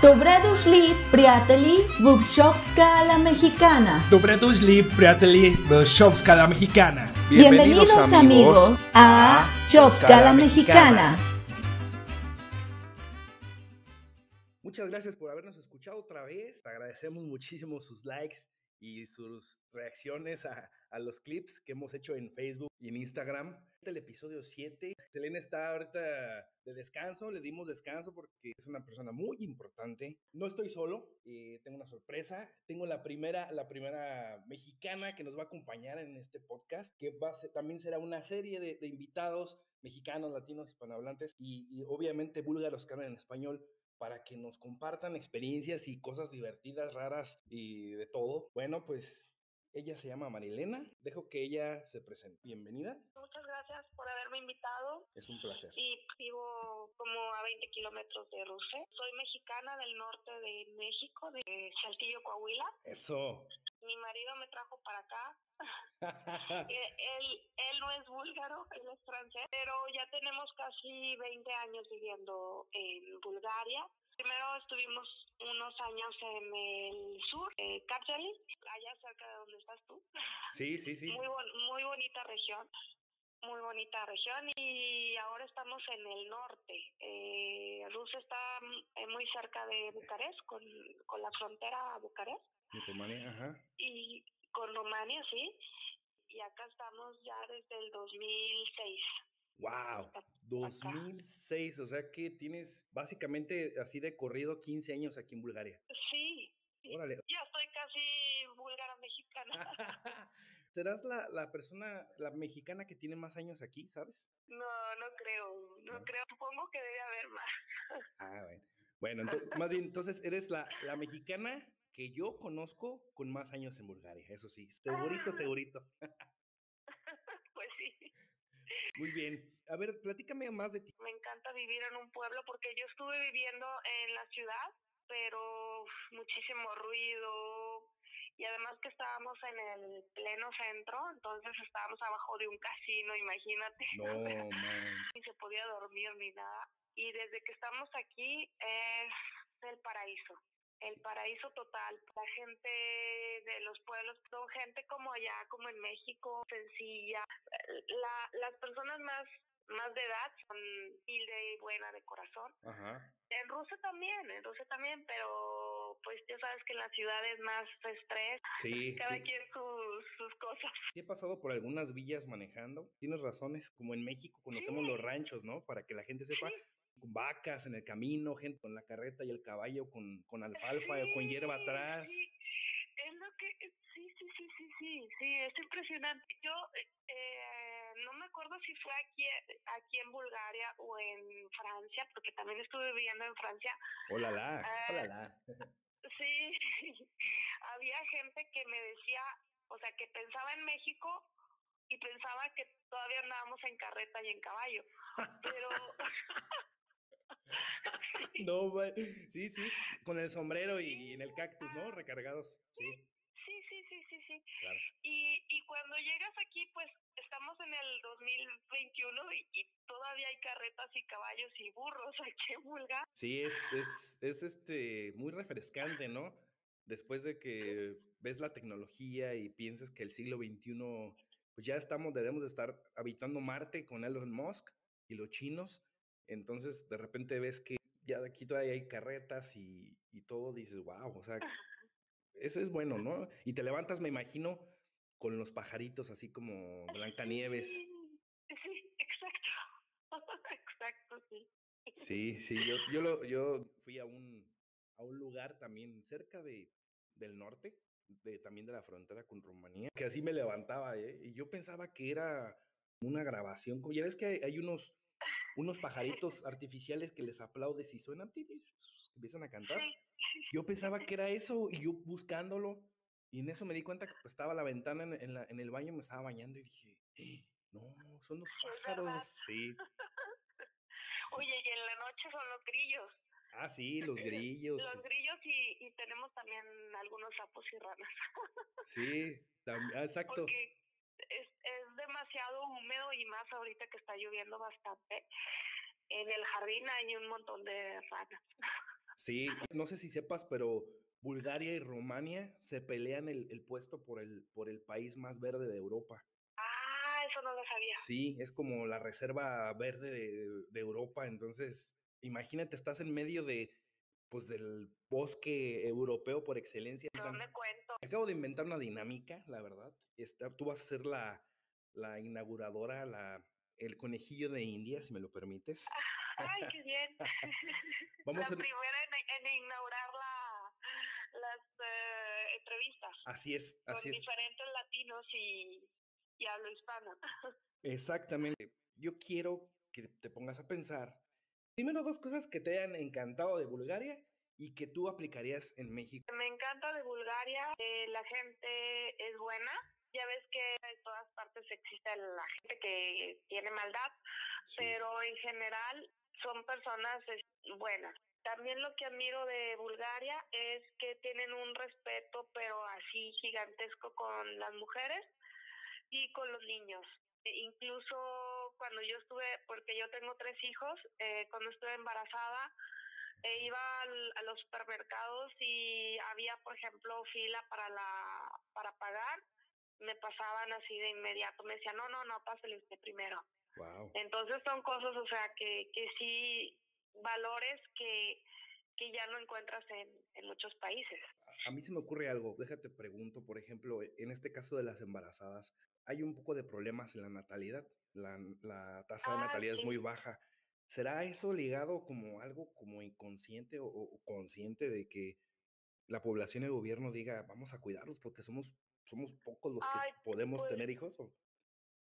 Dobredusli Priateli Bubchovska la Mexicana. Dobredusli Priateli Bubchovska la Mexicana. Bienvenidos, Bienvenidos amigos, a Chovska la Mexicana. Muchas gracias por habernos escuchado otra vez. Agradecemos muchísimo sus likes y sus reacciones a, a los clips que hemos hecho en Facebook y en Instagram. El episodio 7. Selena está ahorita de descanso, le dimos descanso porque es una persona muy importante. No estoy solo, eh, tengo una sorpresa. Tengo la primera, la primera mexicana que nos va a acompañar en este podcast, que va a ser- también será una serie de, de invitados mexicanos, latinos, hispanohablantes y, y obviamente búlgaros que hablan en español para que nos compartan experiencias y cosas divertidas, raras y de todo. Bueno, pues ella se llama Marilena. Dejo que ella se presente. Bienvenida. Muchas gracias por haberme invitado Es un placer. y vivo como a 20 kilómetros de Rusia. Soy mexicana del norte de México, de Saltillo, Coahuila. Eso. Mi marido me trajo para acá. Eh, Él, él no es búlgaro, él es francés, pero ya tenemos casi 20 años viviendo en Bulgaria. Primero estuvimos unos años en el sur, eh, Karjali, allá cerca de donde estás tú. sí, sí, sí. Muy, bon- muy bonita región, muy bonita región y ahora estamos en el norte. Eh, Rusia está eh, muy cerca de Bucarest, con, con la frontera a Bucarest En Rumania, ajá. y con Rumania, sí. Y acá estamos ya desde el 2006. Wow. 2006, o sea que tienes básicamente así de corrido 15 años aquí en Bulgaria. Sí, Órale. ya estoy casi búlgara mexicana. ¿Serás la, la persona, la mexicana que tiene más años aquí, sabes? No, no creo, no ¿No? creo. Supongo que debe haber más. Ah, bueno. Bueno, ento- más bien, entonces eres la, la mexicana que yo conozco con más años en Bulgaria, eso sí, segurito, segurito. Pues sí. Muy bien. A ver, platícame más de ti. Me encanta vivir en un pueblo porque yo estuve viviendo en la ciudad, pero muchísimo ruido y además que estábamos en el pleno centro, entonces estábamos abajo de un casino, imagínate. No, man. Ni se podía dormir ni nada. Y desde que estamos aquí es el paraíso. El paraíso total. La gente de los pueblos son gente como allá, como en México, sencilla. La, las personas más, más de edad son humilde y buena de corazón. Ajá. En Rusia también, en Rusia también, pero pues ya sabes que en la ciudad es más estrés, Sí, cada sí. quien sus, sus cosas. Sí he pasado por algunas villas manejando. Tienes razones, como en México conocemos Sí. los ranchos, ¿no? Para que la gente sepa. Vacas en el camino, gente con la carreta y el caballo con, con alfalfa o con hierba atrás. sí. Es lo que, sí, sí, sí, sí, sí, sí, es impresionante. Yo eh, no me acuerdo si fue aquí, aquí en Bulgaria o en Francia, porque también estuve viviendo en Francia. Hola, la, hola, la. Sí, había gente que me decía, o sea, que pensaba en México y pensaba que todavía andábamos en carreta y en caballo. Pero No. Sí, sí. Con el sombrero y en el cactus, ¿no? Recargados. Sí, sí, sí, sí, sí, sí. claro. Y, y cuando llegas aquí, pues estamos en el 2021 y, y todavía hay carretas y caballos y burros aquí en Bulgaria. Sí, es, es, es este muy refrescante, ¿no? Después de que ves la tecnología y piensas que el siglo XXI, pues ya estamos, debemos de estar habitando Marte con Elon Musk y los chinos. Entonces, de repente ves que ya de aquí todavía hay carretas y, y todo, dices, wow, o sea, eso es bueno, ¿no? Y te levantas, me imagino, con los pajaritos así como Blancanieves. Sí, exacto. exacto, sí. Sí, yo, yo, lo, yo fui a un, a un lugar también cerca de, del norte, de, también de la frontera con Rumanía, que así me levantaba, ¿eh? Y yo pensaba que era una grabación, como ya ves que hay, hay unos, unos pajaritos artificiales que les aplaudes y suenan, empiezan a cantar. Yo pensaba que era eso y yo buscándolo, y en eso me di cuenta que pues, estaba la ventana en, en la- en el baño, me estaba bañando y dije, "Eh, no, son los pájaros, sí. Oye, y en la noche son los grillos. Ah, sí, los grillos. Los grillos y, y tenemos también algunos sapos y ranas. Sí, ah, exacto. Porque es, es demasiado húmedo y más ahorita que está lloviendo bastante. En el jardín hay un montón de ranas. Sí, no sé si sepas, pero Bulgaria y Rumania se pelean el, el puesto por el, por el país más verde de Europa. No lo sabía. Sí, es como la reserva verde de, de Europa, entonces imagínate, estás en medio de, pues, del bosque europeo por excelencia. No me cuento. Acabo de inventar una dinámica, la verdad. Esta, tú vas a ser la, la inauguradora, la, el conejillo de India, si me lo permites. Ay, qué bien. Vamos la a primera en, en inaugurar la, las eh, entrevistas Así es, con es. diferentes latinos y, y hablo hispano. Exactamente. Yo quiero que te pongas a pensar, primero dos cosas que te hayan encantado de Bulgaria y que tú aplicarías en México. Me encanta de Bulgaria, eh, la gente es buena. Ya ves que en todas partes existe la gente que tiene maldad, Sí. pero en general son personas buenas. También lo que admiro de Bulgaria es que tienen un respeto, pero así gigantesco con las mujeres y con los niños. E incluso cuando yo estuve, porque yo tengo tres hijos, eh, cuando estuve embarazada, eh, iba al- a los supermercados y había, por ejemplo, fila para la para pagar, me pasaban así de inmediato, me decían, no, no, no, pásale usted primero. Wow. Entonces son cosas, o sea, que, que sí, valores que, que ya no encuentras en, en muchos países. A mí se me ocurre algo, déjate pregunto, por ejemplo, en este caso de las embarazadas, hay un poco de problemas en la natalidad, la, la tasa de Ah, natalidad es muy baja. ¿Será eso ligado como algo como inconsciente o, o consciente de que la población y el gobierno diga, vamos a cuidarlos porque somos, somos pocos los que Ay, podemos pues, tener hijos? o-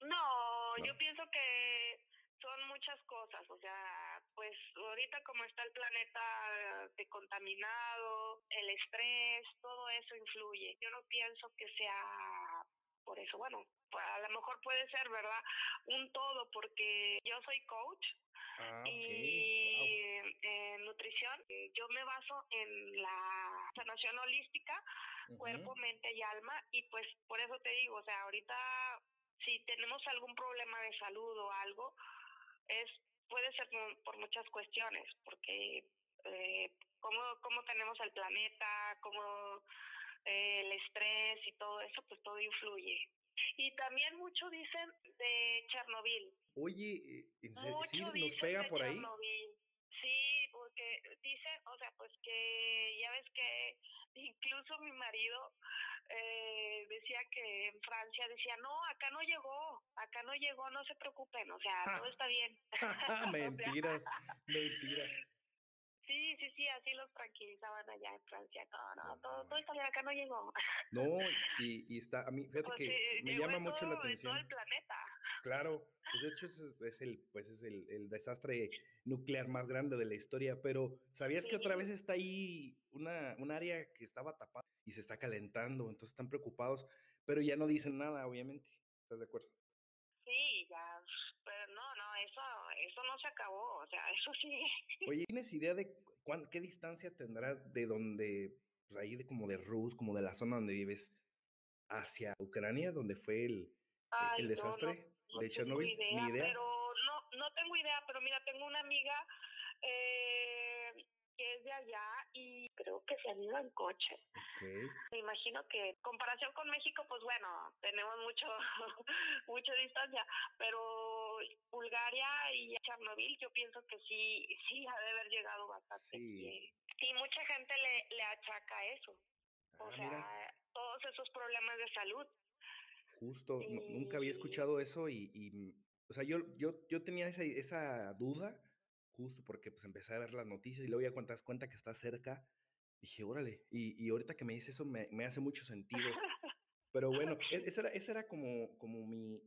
No, ¿No? yo pienso que son muchas cosas, o sea, pues ahorita como está el planeta de contaminado, el estrés, todo eso influye. Yo no pienso que sea por eso, bueno, pues, a lo mejor puede ser, ¿verdad? Un todo, porque yo soy coach Ah, y en nutrición eh, yo me baso en la sanación holística Wow. cuerpo, mente y alma y pues por eso te digo, o sea, ahorita si tenemos algún problema de salud o algo, es puede ser por, muchas cuestiones, porque eh, cómo, cómo tenemos el planeta, cómo eh, el estrés y todo eso, pues todo influye. Y también mucho dicen de Chernobyl. Oye, eh, ¿en serio? ¿Sí Mucho nos pega por ahí? Chernobyl. Sí, porque dicen, o sea, pues que ya ves que incluso mi marido eh, decía que en Francia decía, no, acá no llegó, acá no llegó, no se preocupen, o sea, todo está bien. Mentiras, mentiras. Sí, sí, sí, así los tranquilizaban allá en Francia. No, no, No, todo, todo bien, acá no llegó. No, y, y está, a mí, fíjate Pues que sí, me llama mucho la todo- atención. todo el planeta. Claro, pues de hecho es, es el, pues es el, el desastre nuclear más grande de la historia, pero ¿sabías que otra Sí. vez está ahí una, un área que estaba tapada y se está calentando? Entonces están preocupados, pero ya no dicen nada, obviamente. ¿Estás de acuerdo? Sí, ya, pero no, no, eso, eso no se acabó, o sea, eso sí. Oye, ¿tienes idea de cuán- qué distancia tendrá de donde, pues ahí de como de Rus, como de la zona donde vives, hacia Ucrania, donde fue el, Ay, el no, desastre no de tengo Chernobyl? idea, Ni idea. Pero no, no tengo idea, pero mira, tengo una amiga eh, que es de allá y creo que se han ido en coche. Me imagino que en comparación con México, pues bueno, tenemos mucho, mucha distancia, pero Bulgaria y Chernobyl yo pienso que sí, sí ha de haber llegado bastante. Sí. Y, mucha gente le, le achaca eso, o Ah, sea, mira. todos esos problemas de salud. Justo, nu- nunca había escuchado eso y, y, o sea, yo, yo, yo tenía esa, esa duda justo porque pues empecé a ver las noticias y luego ya cuando te das cuenta que está cerca, dije, órale, y, y ahorita que me dice eso me, me hace mucho sentido. Pero bueno, esa era, esa era como, como mi,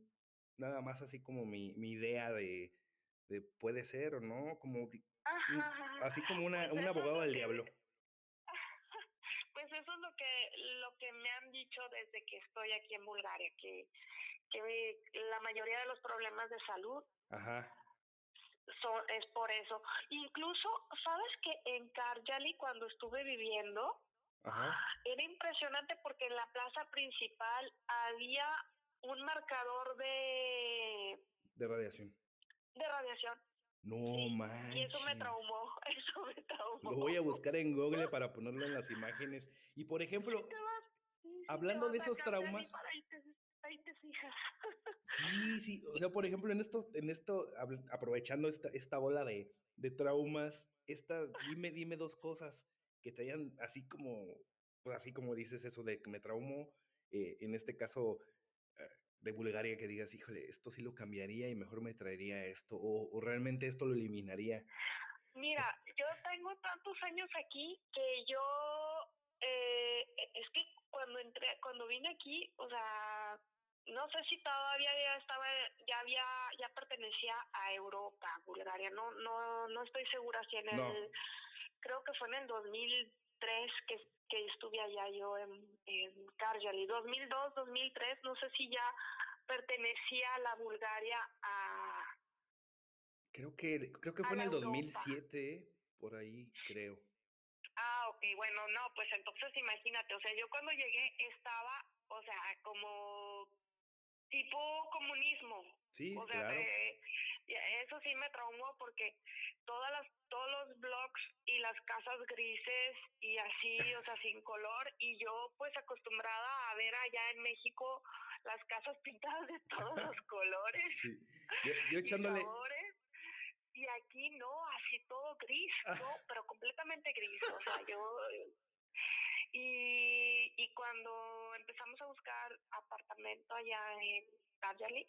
nada más así como mi, mi idea de, de puede ser o no, como un- Ajá. así como una, Pues un abogado del que- diablo. Pues eso es lo que lo que me han dicho desde que estoy aquí en Bulgaria, que, que la mayoría de los problemas de salud Ajá, son, es por eso. Incluso, ¿sabes que en Karjali cuando estuve viviendo ajá, era impresionante porque en la plaza principal había un marcador de, de radiación. de radiación No manches. Y eso me traumó, eso me traumó. Lo voy a buscar en Google para ponerlo en las imágenes. Y por ejemplo, sí, sí, hablando de esos traumas. ahí te, ahí te fijas. Sí, sí, o sea, por ejemplo, en esto, en esto, aprovechando esta, esta ola de, de traumas, esta, dime, dime dos cosas que te hayan, así como, pues así como dices eso de que me traumó, eh, en este caso eh, de Bulgaria, que digas, híjole, esto sí lo cambiaría y mejor me traería esto, o, o realmente esto lo eliminaría. Mira, yo tengo tantos años aquí que yo, eh, es que cuando entré, cuando vine aquí, o sea, no sé si todavía ya estaba, ya había, ya pertenecía a Europa, Bulgaria, no, no, no estoy segura si en el, creo que fue en el 2003 que, que estuve allá yo en, en Karjali, 2002, 2003, no sé si ya pertenecía la Bulgaria a, Creo que, creo que A fue en el Europa. 2007, ¿eh? por ahí, creo. Ah, ok, bueno, no, pues entonces imagínate, o sea, yo cuando llegué estaba, o sea, como tipo comunismo, Sí, o sea, claro. de- eso sí me traumó porque todas las, todos los blogs y las casas grises y así, o sea, sin color, y yo pues acostumbrada a ver allá en México las casas pintadas de todos los colores Sí. Yo, yo y sabores. Y aquí no, así todo gris, no, pero completamente gris. O sea, yo. Y, y cuando empezamos a buscar apartamento allá en Darjali,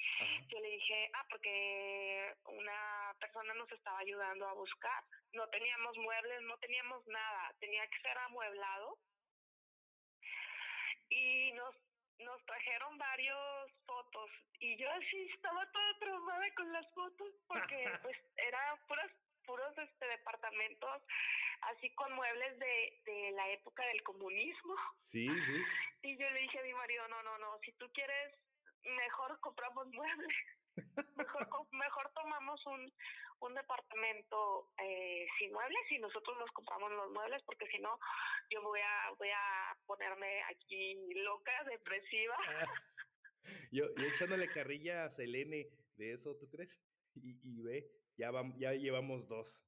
yo le dije, ah, porque una persona nos estaba ayudando a buscar. No teníamos muebles, no teníamos nada, tenía que ser amueblado. Y nos, nos trajeron varios fotos y yo así estaba toda traumada con las fotos porque pues eran puros, puros este, departamentos así con muebles de, de la época del comunismo. sí, sí. Y yo le dije a mi marido, no, no, no, si tú quieres, mejor compramos muebles. Mejor, mejor tomamos un, un departamento eh, sin muebles y nosotros nos compramos los muebles porque si no yo voy a voy a ponerme aquí loca, depresiva. Yo, yo echándole carrilla a Selene de eso, ¿tú crees? Y, y ve, ya, vam- ya llevamos dos.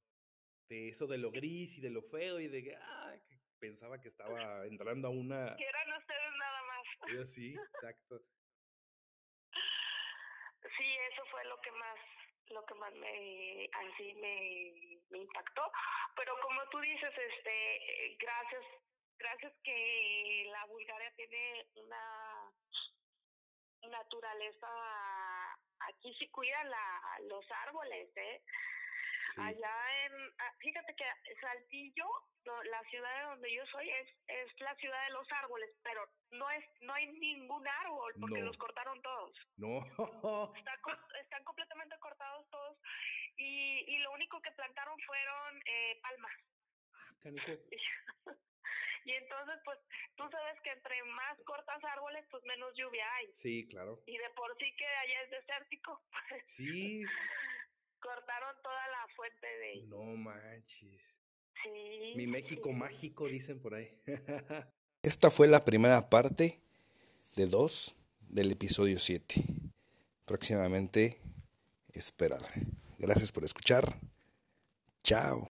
De eso de lo gris y de lo feo y de que, ah, que pensaba que estaba entrando a una... Que eran ustedes nada más. Yo sí, exacto. Sí, eso fue lo que más lo que más me así me, me impactó pero como tú dices este eh, gracias gracias que la Bulgaria tiene una naturaleza aquí sí cuidan la, los árboles eh Sí. allá en ah, fíjate que Saltillo la ciudad de donde yo soy es es la ciudad de los árboles pero no es no hay ningún árbol porque No. los cortaron todos No, Está están completamente cortados todos y, y lo único que plantaron fueron eh, palmas. canijo. Y entonces, pues, tú sabes que entre más cortas árboles, pues menos lluvia hay. Sí, claro. Y de por sí que allá es desértico, pues Sí, cortaron toda la fuente de... no manches. Sí. Mi México sí. mágico, dicen por ahí. Esta fue la primera parte de dos del episodio 7. Próximamente, espérala. Gracias por escuchar. Chao.